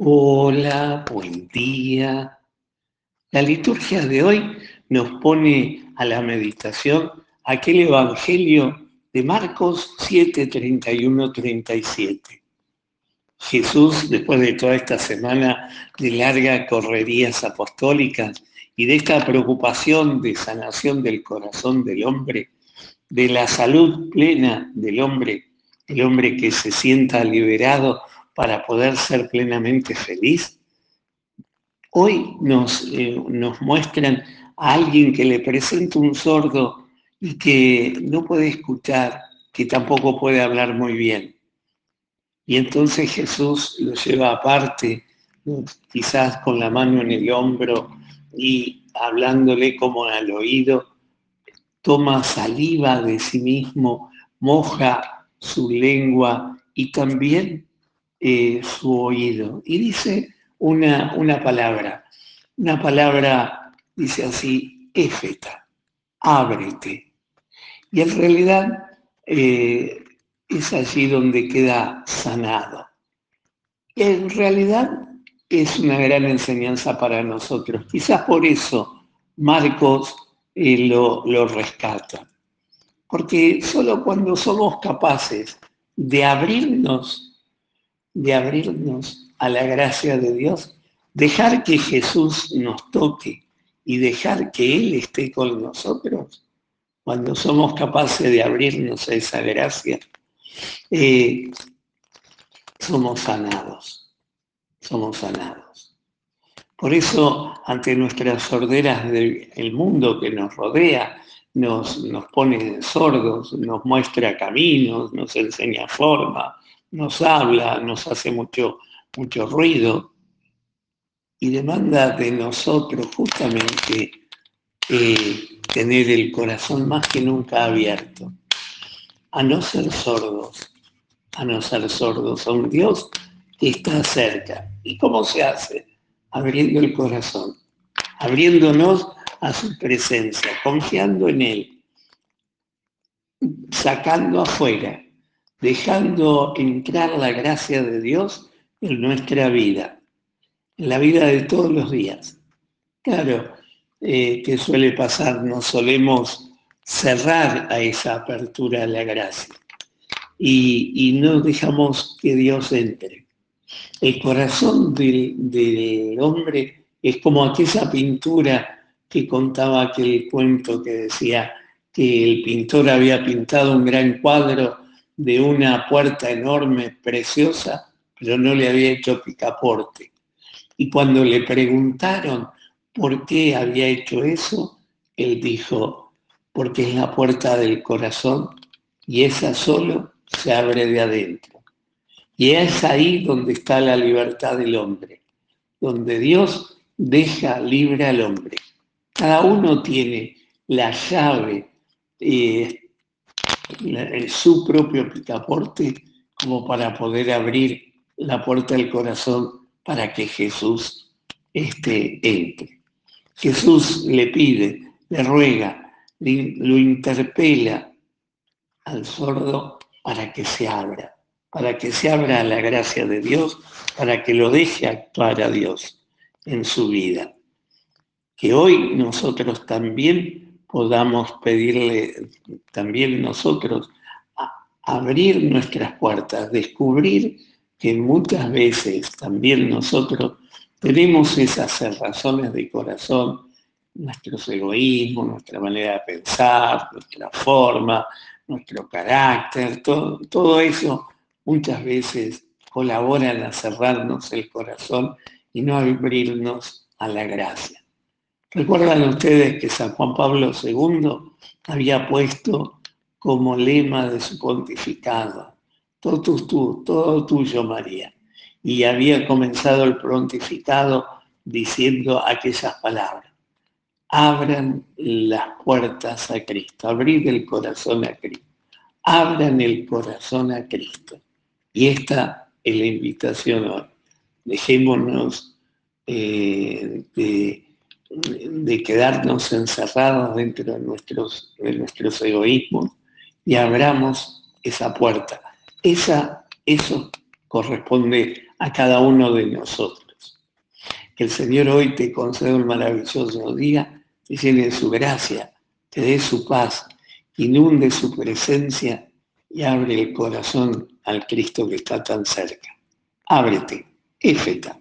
Hola, buen día. La liturgia de hoy nos pone a la meditación aquel Evangelio de Marcos 7, 31, 37. Jesús, después de toda esta semana de largas correrías apostólicas y de esta preocupación de sanación del corazón del hombre, de la salud plena del hombre, el hombre que se sienta liberado para poder ser plenamente feliz, hoy nos, eh, nos muestran a alguien que le presenta un sordo y que no puede escuchar, que tampoco puede hablar muy bien. Y entonces Jesús lo lleva aparte, quizás con la mano en el hombro y hablándole como al oído, toma saliva de sí mismo, moja su lengua y también eh, su oído. Y dice una, una palabra, una palabra, dice así, éfeta, ábrete. Y en realidad eh, es allí donde queda sanado. En realidad es una gran enseñanza para nosotros. Quizás por eso Marcos eh, lo, lo rescata. Porque solo cuando somos capaces de abrirnos de abrirnos a la gracia de Dios, dejar que Jesús nos toque y dejar que Él esté con nosotros, cuando somos capaces de abrirnos a esa gracia, eh, somos sanados, somos sanados. Por eso, ante nuestras sorderas del mundo que nos rodea, nos, nos pone sordos, nos muestra caminos, nos enseña forma, nos habla, nos hace mucho, mucho ruido y demanda de nosotros justamente eh, tener el corazón más que nunca abierto, a no ser sordos, a no ser sordos a un Dios que está cerca. ¿Y cómo se hace? Abriendo el corazón, abriéndonos a su presencia, confiando en Él, sacando afuera dejando entrar la gracia de Dios en nuestra vida, en la vida de todos los días. Claro, eh, que suele pasar, nos solemos cerrar a esa apertura de la gracia y, no dejamos que Dios entre. El corazón del hombre es como aquella pintura que contaba aquel cuento que decía que el pintor había pintado un gran cuadro de una puerta enorme, preciosa, pero no le había hecho picaporte. Y cuando le preguntaron por qué había hecho eso, él dijo, porque es la puerta del corazón y esa solo se abre de adentro. Y es ahí donde está la libertad del hombre, donde Dios deja libre al hombre. Cada uno tiene la llave eh, su propio picaporte como para poder abrir la puerta del corazón para que Jesús este, entre. Jesús le pide, le ruega, lo interpela al sordo para que se abra, para que se abra a la gracia de Dios, para que lo deje actuar a Dios en su vida. Que hoy nosotros también podamos pedirle también nosotros abrir nuestras puertas, descubrir que muchas veces también nosotros tenemos esas razones de corazón, nuestros egoísmos, nuestra manera de pensar, nuestra forma, nuestro carácter, todo, todo eso muchas veces colaboran a cerrarnos el corazón y no abrirnos a la gracia. Recuerdan ustedes que San Juan Pablo II había puesto como lema de su pontificado, todo, tú, todo tuyo María, y había comenzado el pontificado diciendo aquellas palabras, abran las puertas a Cristo, abrid el corazón a Cristo, abran el corazón a Cristo. Y esta es la invitación hoy. Dejémonos eh, de quedarnos encerrados dentro de nuestros, de nuestros egoísmos y abramos esa puerta. Esa, eso corresponde a cada uno de nosotros. Que el Señor hoy te conceda un maravilloso día, te llene su gracia, te dé su paz, inunde su presencia y abre el corazón al Cristo que está tan cerca. Ábrete, éfeta.